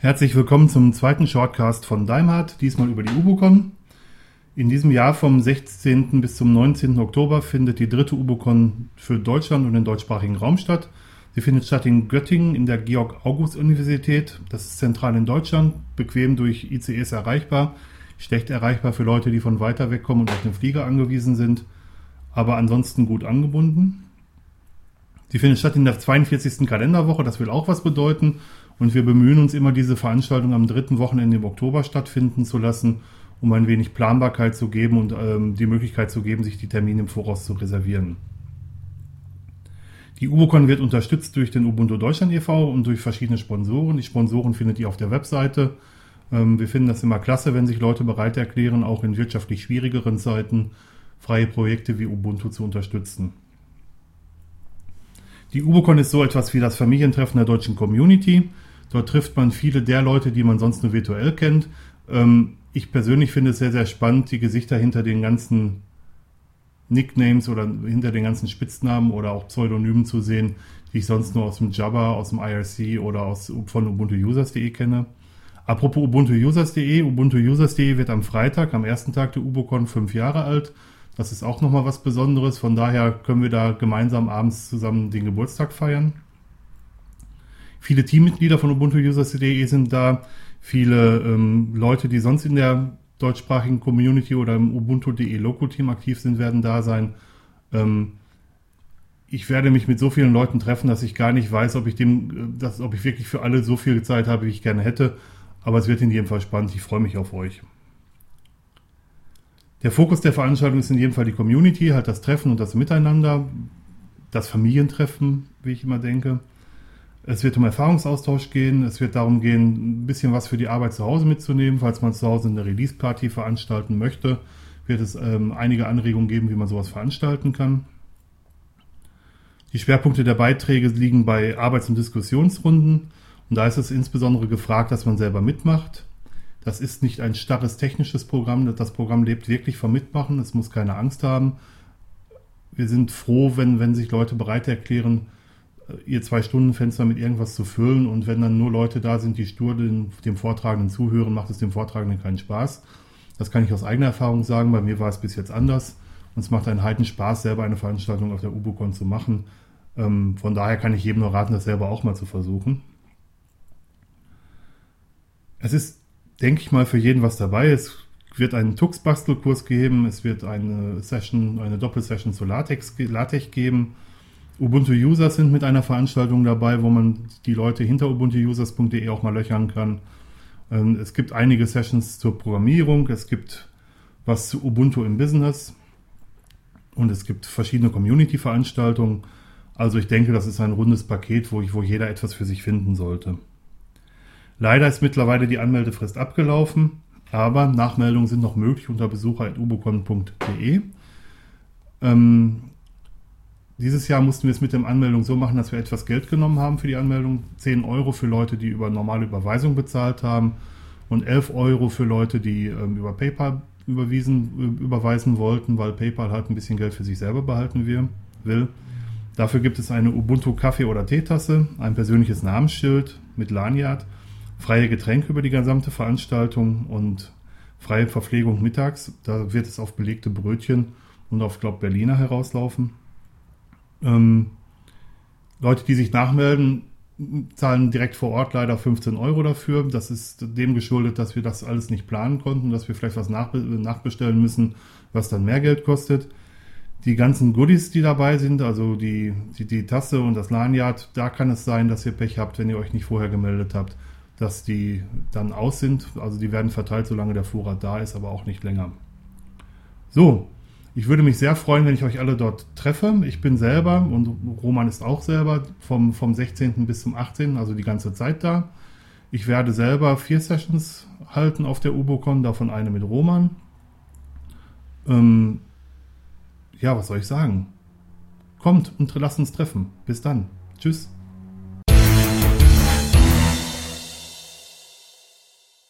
Herzlich willkommen zum zweiten Shortcast von Daimhardt, diesmal über die UBOCON. In diesem Jahr vom 16. bis zum 19. Oktober findet die dritte UBOCON für Deutschland und den deutschsprachigen Raum statt. Sie findet statt in Göttingen in der Georg-August-Universität. Das ist zentral in Deutschland, bequem durch ICEs erreichbar, schlecht erreichbar für Leute, die von weiter weg kommen und auf den Flieger angewiesen sind, aber ansonsten gut angebunden. Sie findet statt in der 42. Kalenderwoche, das will auch was bedeuten. Und wir bemühen uns immer, diese Veranstaltung am dritten Wochenende im Oktober stattfinden zu lassen, um ein wenig Planbarkeit zu geben und ähm, die Möglichkeit zu geben, sich die Termine im Voraus zu reservieren. Die UBOCON wird unterstützt durch den Ubuntu Deutschland e.V. und durch verschiedene Sponsoren. Die Sponsoren findet ihr auf der Webseite. Ähm, wir finden das immer klasse, wenn sich Leute bereit erklären, auch in wirtschaftlich schwierigeren Zeiten freie Projekte wie Ubuntu zu unterstützen. Die UBOCON ist so etwas wie das Familientreffen der deutschen Community. Dort trifft man viele der Leute, die man sonst nur virtuell kennt. Ähm, ich persönlich finde es sehr, sehr spannend, die Gesichter hinter den ganzen Nicknames oder hinter den ganzen Spitznamen oder auch Pseudonymen zu sehen, die ich sonst nur aus dem Jabba, aus dem IRC oder aus, von ubuntuusers.de kenne. Apropos ubuntuusers.de, ubuntuusers.de wird am Freitag, am ersten Tag der UBOCon fünf Jahre alt. Das ist auch nochmal was Besonderes. Von daher können wir da gemeinsam abends zusammen den Geburtstag feiern. Viele Teammitglieder von ubuntuusers.de sind da. Viele ähm, Leute, die sonst in der deutschsprachigen Community oder im ubuntu.de Loco-Team aktiv sind, werden da sein. Ähm, ich werde mich mit so vielen Leuten treffen, dass ich gar nicht weiß, ob ich dem, äh, dass, ob ich wirklich für alle so viel Zeit habe, wie ich gerne hätte. Aber es wird in jedem Fall spannend. Ich freue mich auf euch. Der Fokus der Veranstaltung ist in jedem Fall die Community, halt das Treffen und das Miteinander, das Familientreffen, wie ich immer denke. Es wird um Erfahrungsaustausch gehen. Es wird darum gehen, ein bisschen was für die Arbeit zu Hause mitzunehmen. Falls man zu Hause eine Release-Party veranstalten möchte, wird es ähm, einige Anregungen geben, wie man sowas veranstalten kann. Die Schwerpunkte der Beiträge liegen bei Arbeits- und Diskussionsrunden. Und da ist es insbesondere gefragt, dass man selber mitmacht. Das ist nicht ein starres technisches Programm. Das Programm lebt wirklich vom Mitmachen. Es muss keine Angst haben. Wir sind froh, wenn, wenn sich Leute bereit erklären, ihr Zwei-Stunden-Fenster mit irgendwas zu füllen und wenn dann nur Leute da sind, die stur dem, dem Vortragenden zuhören, macht es dem Vortragenden keinen Spaß. Das kann ich aus eigener Erfahrung sagen. Bei mir war es bis jetzt anders. Und es macht einen heiden Spaß, selber eine Veranstaltung auf der UBOCon zu machen. Ähm, von daher kann ich jedem nur raten, das selber auch mal zu versuchen. Es ist, denke ich mal, für jeden was dabei. Es wird einen Tux-Bastelkurs geben. Es wird eine Session, eine Doppelsession zu Latex, Latex geben Ubuntu-Users sind mit einer Veranstaltung dabei, wo man die Leute hinter ubuntuusers.de auch mal löchern kann. Ähm, es gibt einige Sessions zur Programmierung, es gibt was zu Ubuntu im Business und es gibt verschiedene Community-Veranstaltungen. Also ich denke, das ist ein rundes Paket, wo, ich, wo jeder etwas für sich finden sollte. Leider ist mittlerweile die Anmeldefrist abgelaufen, aber Nachmeldungen sind noch möglich unter besucher.ubocon.de. Ähm, dieses Jahr mussten wir es mit der Anmeldung so machen, dass wir etwas Geld genommen haben für die Anmeldung. 10 Euro für Leute, die über normale Überweisung bezahlt haben und 11 Euro für Leute, die ähm, über PayPal überwiesen, überweisen wollten, weil PayPal halt ein bisschen Geld für sich selber behalten will. Dafür gibt es eine Ubuntu Kaffee- oder Teetasse, ein persönliches Namensschild mit Lanyard, freie Getränke über die gesamte Veranstaltung und freie Verpflegung mittags. Da wird es auf belegte Brötchen und auf, glaube Berliner herauslaufen. Ähm, Leute, die sich nachmelden, zahlen direkt vor Ort leider 15 Euro dafür. Das ist dem geschuldet, dass wir das alles nicht planen konnten, dass wir vielleicht was nachbe nachbestellen müssen, was dann mehr Geld kostet. Die ganzen Goodies, die dabei sind, also die, die, die Tasse und das Lanyard, da kann es sein, dass ihr Pech habt, wenn ihr euch nicht vorher gemeldet habt, dass die dann aus sind. Also die werden verteilt, solange der Vorrat da ist, aber auch nicht länger. So, ich würde mich sehr freuen, wenn ich euch alle dort treffe. Ich bin selber und Roman ist auch selber vom, vom 16. bis zum 18., also die ganze Zeit da. Ich werde selber vier Sessions halten auf der UboCon, davon eine mit Roman. Ähm, ja, was soll ich sagen? Kommt und lasst uns treffen. Bis dann. Tschüss.